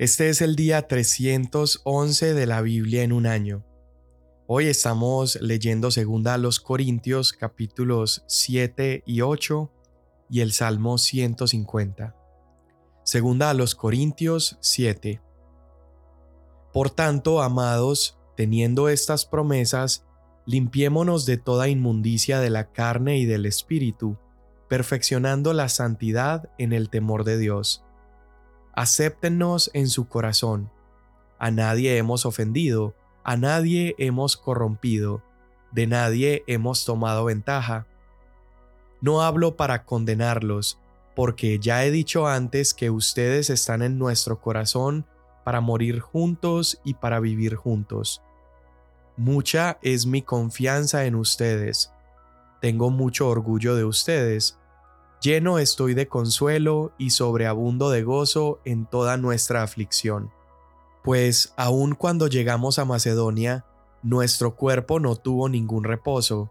Este es el día 311 de la Biblia en un año. Hoy estamos leyendo segunda a los Corintios capítulos 7 y 8 y el Salmo 150. Segunda a los Corintios 7. Por tanto, amados, teniendo estas promesas, limpiémonos de toda inmundicia de la carne y del espíritu, perfeccionando la santidad en el temor de Dios acéptennos en su corazón. A nadie hemos ofendido, a nadie hemos corrompido, de nadie hemos tomado ventaja. No hablo para condenarlos, porque ya he dicho antes que ustedes están en nuestro corazón para morir juntos y para vivir juntos. Mucha es mi confianza en ustedes. Tengo mucho orgullo de ustedes Lleno estoy de consuelo y sobreabundo de gozo en toda nuestra aflicción. Pues aun cuando llegamos a Macedonia, nuestro cuerpo no tuvo ningún reposo,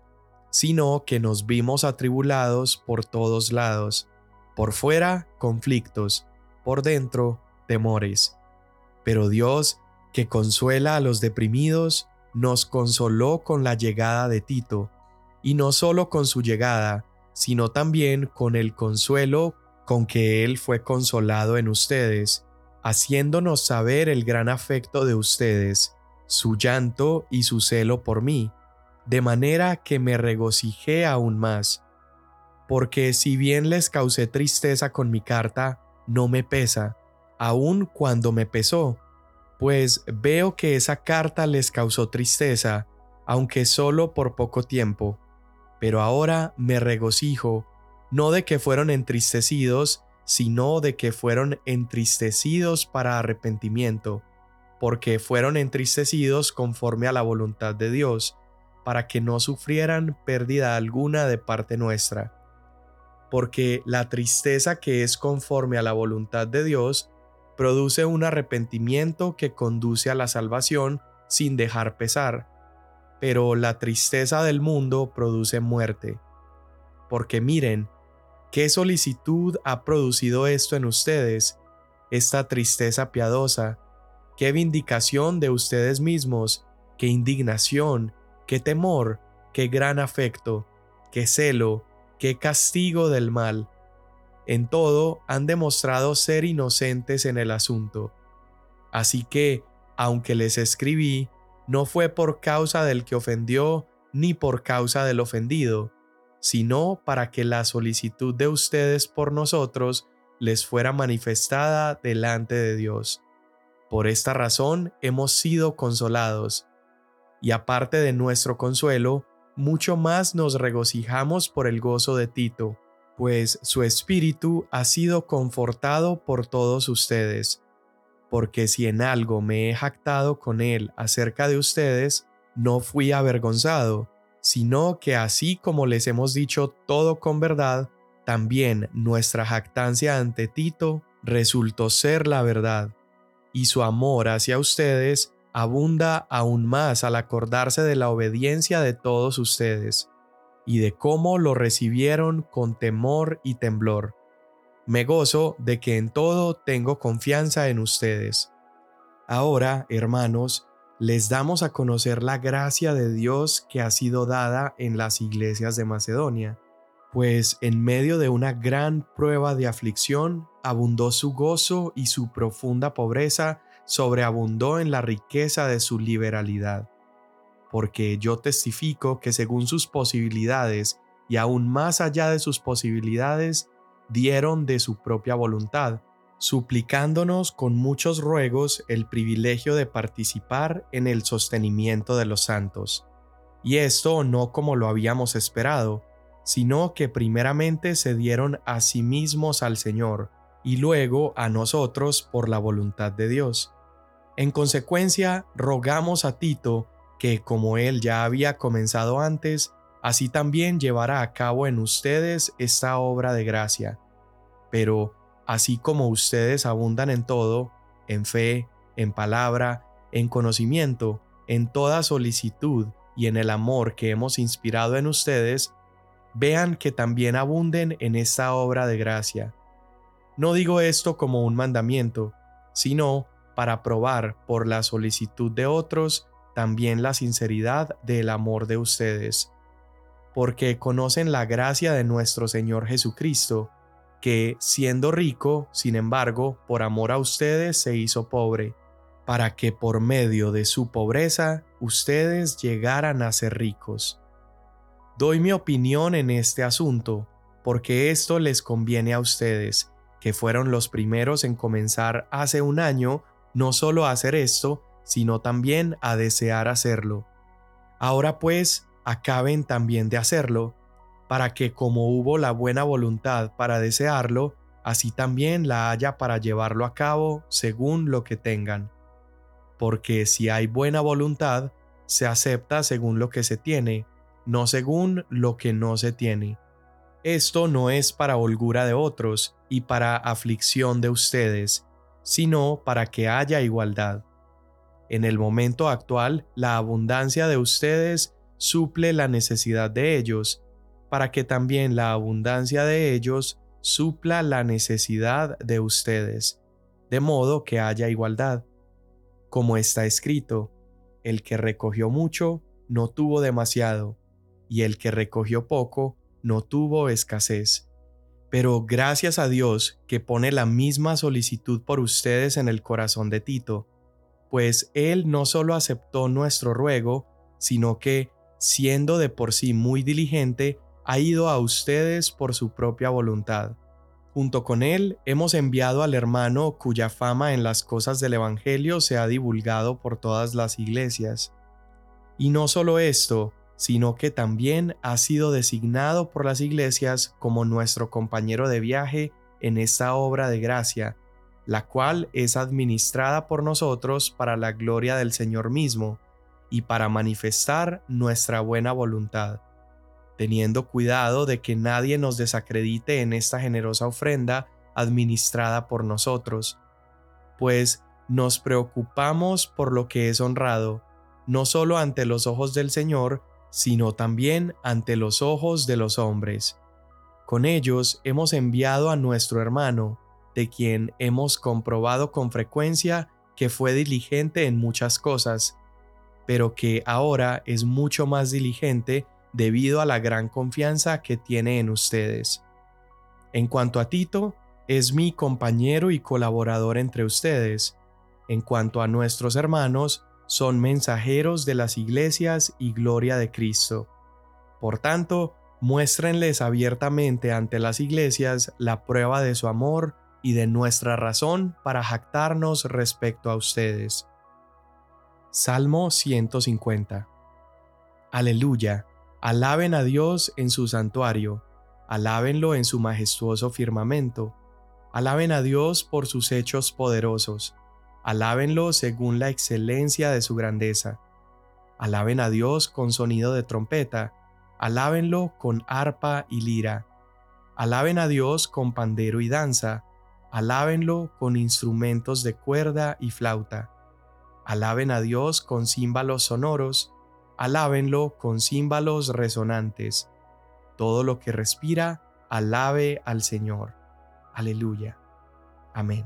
sino que nos vimos atribulados por todos lados, por fuera conflictos, por dentro temores. Pero Dios, que consuela a los deprimidos, nos consoló con la llegada de Tito, y no solo con su llegada, sino también con el consuelo con que Él fue consolado en ustedes, haciéndonos saber el gran afecto de ustedes, su llanto y su celo por mí, de manera que me regocijé aún más. Porque si bien les causé tristeza con mi carta, no me pesa, aun cuando me pesó, pues veo que esa carta les causó tristeza, aunque solo por poco tiempo pero ahora me regocijo, no de que fueron entristecidos, sino de que fueron entristecidos para arrepentimiento, porque fueron entristecidos conforme a la voluntad de Dios, para que no sufrieran pérdida alguna de parte nuestra. Porque la tristeza que es conforme a la voluntad de Dios produce un arrepentimiento que conduce a la salvación sin dejar pesar, pero la tristeza del mundo produce muerte. Porque miren, qué solicitud ha producido esto en ustedes, esta tristeza piadosa, qué vindicación de ustedes mismos, qué indignación, qué temor, qué gran afecto, qué celo, qué castigo del mal. En todo han demostrado ser inocentes en el asunto. Así que, aunque les escribí, no fue por causa del que ofendió ni por causa del ofendido, sino para que la solicitud de ustedes por nosotros les fuera manifestada delante de Dios. Por esta razón hemos sido consolados, y aparte de nuestro consuelo, mucho más nos regocijamos por el gozo de Tito, pues su espíritu ha sido confortado por todos ustedes porque si en algo me he jactado con él acerca de ustedes, no fui avergonzado, sino que así como les hemos dicho todo con verdad, también nuestra jactancia ante Tito resultó ser la verdad, y su amor hacia ustedes abunda aún más al acordarse de la obediencia de todos ustedes, y de cómo lo recibieron con temor y temblor me gozo de que en todo tengo confianza en ustedes. Ahora, hermanos, les damos a conocer la gracia de Dios que ha sido dada en las iglesias de Macedonia, pues en medio de una gran prueba de aflicción abundó su gozo y su profunda pobreza sobreabundó en la riqueza de su liberalidad. Porque yo testifico que según sus posibilidades y aún más allá de sus posibilidades, dieron de su propia voluntad, suplicándonos con muchos ruegos el privilegio de participar en el sostenimiento de los santos. Y esto no como lo habíamos esperado, sino que primeramente se dieron a sí mismos al Señor, y luego a nosotros por la voluntad de Dios. En consecuencia, rogamos a Tito que, como él ya había comenzado antes, así también llevará a cabo en ustedes esta obra de gracia. Pero así como ustedes abundan en todo, en fe, en palabra, en conocimiento, en toda solicitud y en el amor que hemos inspirado en ustedes, vean que también abunden en esta obra de gracia. No digo esto como un mandamiento, sino para probar por la solicitud de otros también la sinceridad del amor de ustedes, porque conocen la gracia de nuestro Señor Jesucristo, que, siendo rico, sin embargo, por amor a ustedes se hizo pobre, para que por medio de su pobreza ustedes llegaran a ser ricos. Doy mi opinión en este asunto, porque esto les conviene a ustedes, que fueron los primeros en comenzar hace un año no solo a hacer esto, sino también a desear hacerlo. Ahora pues, acaben también de hacerlo, para que como hubo la buena voluntad para desearlo, así también la haya para llevarlo a cabo según lo que tengan. Porque si hay buena voluntad, se acepta según lo que se tiene, no según lo que no se tiene. Esto no es para holgura de otros y para aflicción de ustedes, sino para que haya igualdad. En el momento actual, la abundancia de ustedes suple la necesidad de ellos, para que también la abundancia de ellos supla la necesidad de ustedes, de modo que haya igualdad. Como está escrito, el que recogió mucho no tuvo demasiado, y el que recogió poco no tuvo escasez. Pero gracias a Dios que pone la misma solicitud por ustedes en el corazón de Tito, pues Él no solo aceptó nuestro ruego, sino que, siendo de por sí muy diligente, ha ido a ustedes por su propia voluntad. Junto con Él hemos enviado al hermano cuya fama en las cosas del Evangelio se ha divulgado por todas las iglesias. Y no solo esto, sino que también ha sido designado por las iglesias como nuestro compañero de viaje en esta obra de gracia, la cual es administrada por nosotros para la gloria del Señor mismo y para manifestar nuestra buena voluntad, teniendo cuidado de que nadie nos desacredite en esta generosa ofrenda administrada por nosotros, pues nos preocupamos por lo que es honrado, no solo ante los ojos del Señor, sino también ante los ojos de los hombres. Con ellos hemos enviado a nuestro hermano, de quien hemos comprobado con frecuencia que fue diligente en muchas cosas, pero que ahora es mucho más diligente debido a la gran confianza que tiene en ustedes. En cuanto a Tito, es mi compañero y colaborador entre ustedes. En cuanto a nuestros hermanos, son mensajeros de las iglesias y gloria de Cristo. Por tanto, muéstrenles abiertamente ante las iglesias la prueba de su amor y de nuestra razón para jactarnos respecto a ustedes. Salmo 150 Aleluya, alaben a Dios en su santuario, alábenlo en su majestuoso firmamento, alaben a Dios por sus hechos poderosos Alábenlo según la excelencia de su grandeza. Alaben a Dios con sonido de trompeta. Alábenlo con arpa y lira. Alaben a Dios con pandero y danza. Alábenlo con instrumentos de cuerda y flauta. Alaben a Dios con címbalos sonoros. Alábenlo con címbalos resonantes. Todo lo que respira, alabe al Señor. Aleluya. Amén.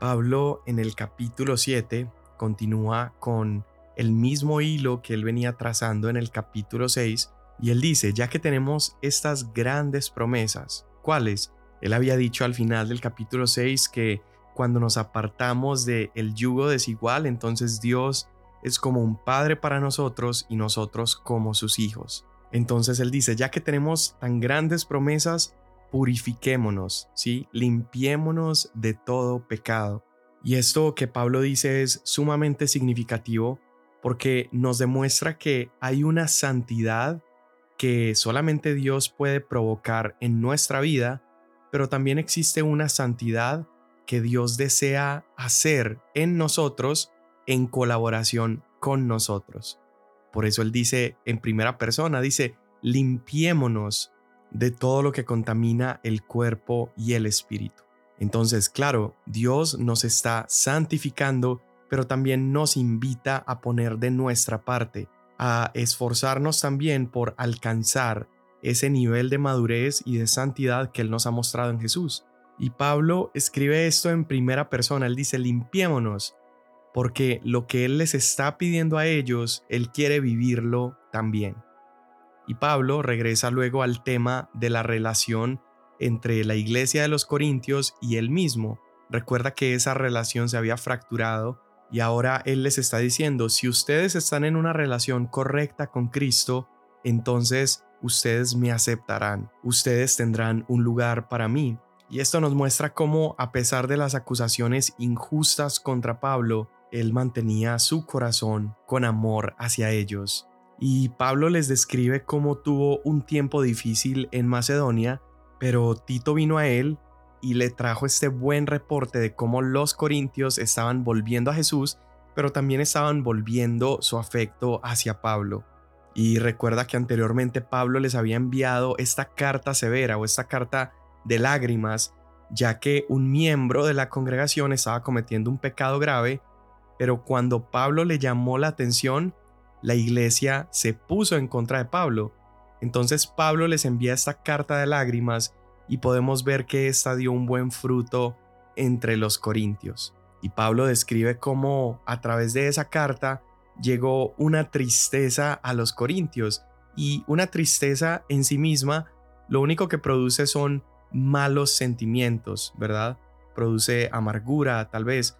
Pablo en el capítulo 7 continúa con el mismo hilo que él venía trazando en el capítulo 6 y él dice, ya que tenemos estas grandes promesas, ¿cuáles? Él había dicho al final del capítulo 6 que cuando nos apartamos del el yugo desigual, entonces Dios es como un padre para nosotros y nosotros como sus hijos. Entonces él dice, ya que tenemos tan grandes promesas, purifiquémonos, ¿sí? Limpiémonos de todo pecado. Y esto que Pablo dice es sumamente significativo porque nos demuestra que hay una santidad que solamente Dios puede provocar en nuestra vida, pero también existe una santidad que Dios desea hacer en nosotros en colaboración con nosotros. Por eso él dice en primera persona, dice, limpiémonos de todo lo que contamina el cuerpo y el espíritu. Entonces, claro, Dios nos está santificando, pero también nos invita a poner de nuestra parte, a esforzarnos también por alcanzar ese nivel de madurez y de santidad que Él nos ha mostrado en Jesús. Y Pablo escribe esto en primera persona, él dice, limpiémonos, porque lo que él les está pidiendo a ellos, él quiere vivirlo también. Y Pablo regresa luego al tema de la relación entre la iglesia de los Corintios y él mismo. Recuerda que esa relación se había fracturado y ahora él les está diciendo, si ustedes están en una relación correcta con Cristo, entonces ustedes me aceptarán, ustedes tendrán un lugar para mí. Y esto nos muestra cómo, a pesar de las acusaciones injustas contra Pablo, él mantenía su corazón con amor hacia ellos. Y Pablo les describe cómo tuvo un tiempo difícil en Macedonia, pero Tito vino a él y le trajo este buen reporte de cómo los corintios estaban volviendo a Jesús, pero también estaban volviendo su afecto hacia Pablo. Y recuerda que anteriormente Pablo les había enviado esta carta severa o esta carta de lágrimas, ya que un miembro de la congregación estaba cometiendo un pecado grave, pero cuando Pablo le llamó la atención, la iglesia se puso en contra de Pablo. Entonces Pablo les envía esta carta de lágrimas y podemos ver que ésta dio un buen fruto entre los corintios. Y Pablo describe cómo a través de esa carta llegó una tristeza a los corintios y una tristeza en sí misma lo único que produce son malos sentimientos, ¿verdad? Produce amargura tal vez,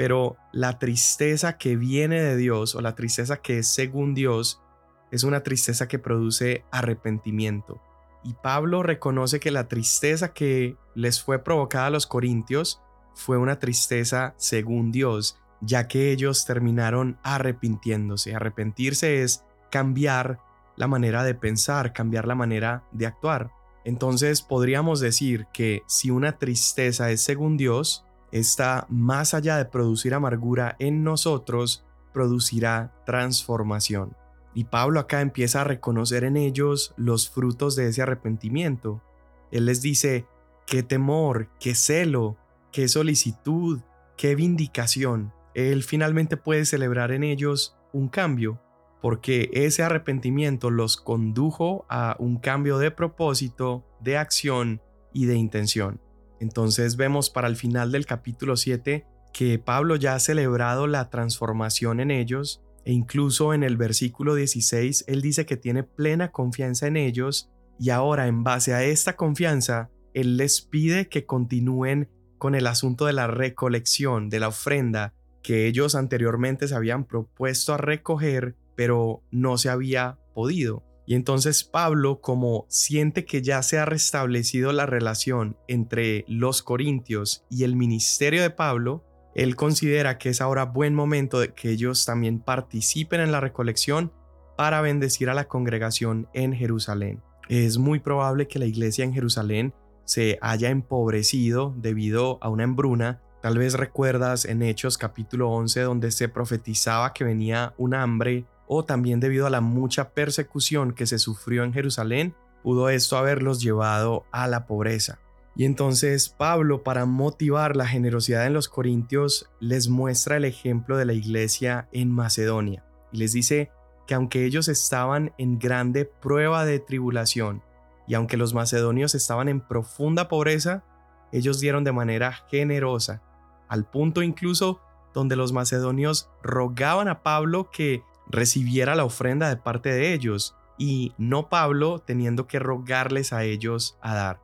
pero la tristeza que viene de Dios o la tristeza que es según Dios es una tristeza que produce arrepentimiento. Y Pablo reconoce que la tristeza que les fue provocada a los corintios fue una tristeza según Dios, ya que ellos terminaron arrepintiéndose. Arrepentirse es cambiar la manera de pensar, cambiar la manera de actuar. Entonces podríamos decir que si una tristeza es según Dios, está más allá de producir amargura en nosotros, producirá transformación. Y Pablo acá empieza a reconocer en ellos los frutos de ese arrepentimiento. Él les dice, qué temor, qué celo, qué solicitud, qué vindicación. Él finalmente puede celebrar en ellos un cambio, porque ese arrepentimiento los condujo a un cambio de propósito, de acción y de intención. Entonces vemos para el final del capítulo 7 que Pablo ya ha celebrado la transformación en ellos e incluso en el versículo 16 él dice que tiene plena confianza en ellos y ahora en base a esta confianza él les pide que continúen con el asunto de la recolección, de la ofrenda que ellos anteriormente se habían propuesto a recoger, pero no se había podido. Y entonces Pablo, como siente que ya se ha restablecido la relación entre los corintios y el ministerio de Pablo, él considera que es ahora buen momento de que ellos también participen en la recolección para bendecir a la congregación en Jerusalén. Es muy probable que la iglesia en Jerusalén se haya empobrecido debido a una embruna. Tal vez recuerdas en Hechos capítulo 11 donde se profetizaba que venía un hambre o también debido a la mucha persecución que se sufrió en Jerusalén, pudo esto haberlos llevado a la pobreza. Y entonces Pablo, para motivar la generosidad en los corintios, les muestra el ejemplo de la iglesia en Macedonia y les dice que aunque ellos estaban en grande prueba de tribulación y aunque los macedonios estaban en profunda pobreza, ellos dieron de manera generosa, al punto incluso donde los macedonios rogaban a Pablo que recibiera la ofrenda de parte de ellos y no Pablo teniendo que rogarles a ellos a dar.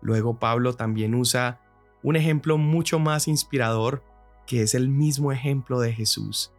Luego Pablo también usa un ejemplo mucho más inspirador que es el mismo ejemplo de Jesús.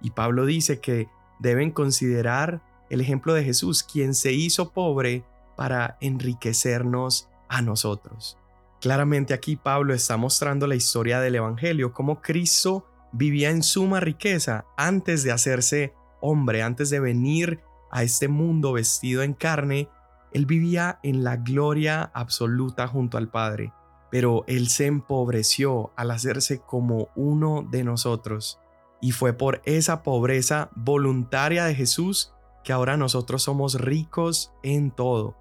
Y Pablo dice que deben considerar el ejemplo de Jesús, quien se hizo pobre para enriquecernos a nosotros. Claramente aquí Pablo está mostrando la historia del Evangelio, cómo Cristo vivía en suma riqueza antes de hacerse hombre, antes de venir a este mundo vestido en carne él vivía en la gloria absoluta junto al Padre, pero Él se empobreció al hacerse como uno de nosotros. Y fue por esa pobreza voluntaria de Jesús que ahora nosotros somos ricos en todo.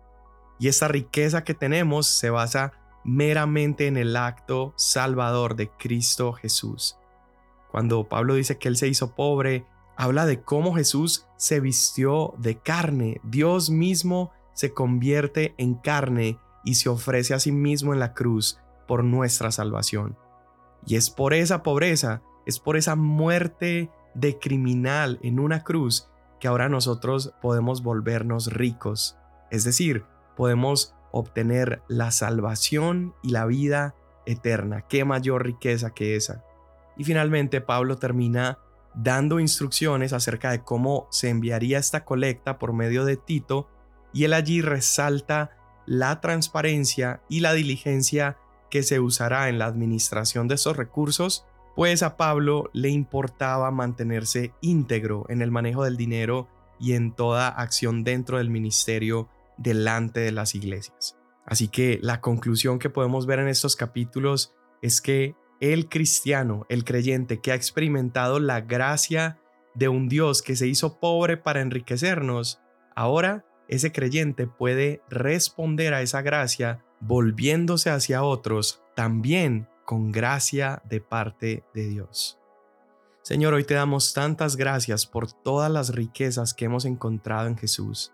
Y esa riqueza que tenemos se basa meramente en el acto salvador de Cristo Jesús. Cuando Pablo dice que Él se hizo pobre, habla de cómo Jesús se vistió de carne, Dios mismo se convierte en carne y se ofrece a sí mismo en la cruz por nuestra salvación. Y es por esa pobreza, es por esa muerte de criminal en una cruz que ahora nosotros podemos volvernos ricos. Es decir, podemos obtener la salvación y la vida eterna. ¿Qué mayor riqueza que esa? Y finalmente Pablo termina dando instrucciones acerca de cómo se enviaría esta colecta por medio de Tito y él allí resalta la transparencia y la diligencia que se usará en la administración de esos recursos, pues a Pablo le importaba mantenerse íntegro en el manejo del dinero y en toda acción dentro del ministerio delante de las iglesias. Así que la conclusión que podemos ver en estos capítulos es que el cristiano, el creyente que ha experimentado la gracia de un Dios que se hizo pobre para enriquecernos, ahora ese creyente puede responder a esa gracia volviéndose hacia otros también con gracia de parte de Dios. Señor, hoy te damos tantas gracias por todas las riquezas que hemos encontrado en Jesús.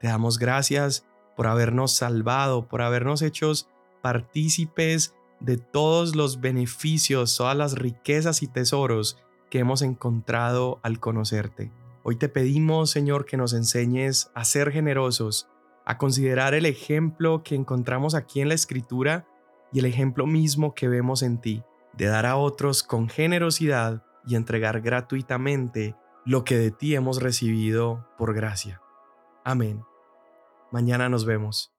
Te damos gracias por habernos salvado, por habernos hechos partícipes de todos los beneficios, todas las riquezas y tesoros que hemos encontrado al conocerte. Hoy te pedimos, Señor, que nos enseñes a ser generosos, a considerar el ejemplo que encontramos aquí en la Escritura y el ejemplo mismo que vemos en ti, de dar a otros con generosidad y entregar gratuitamente lo que de ti hemos recibido por gracia. Amén. Mañana nos vemos.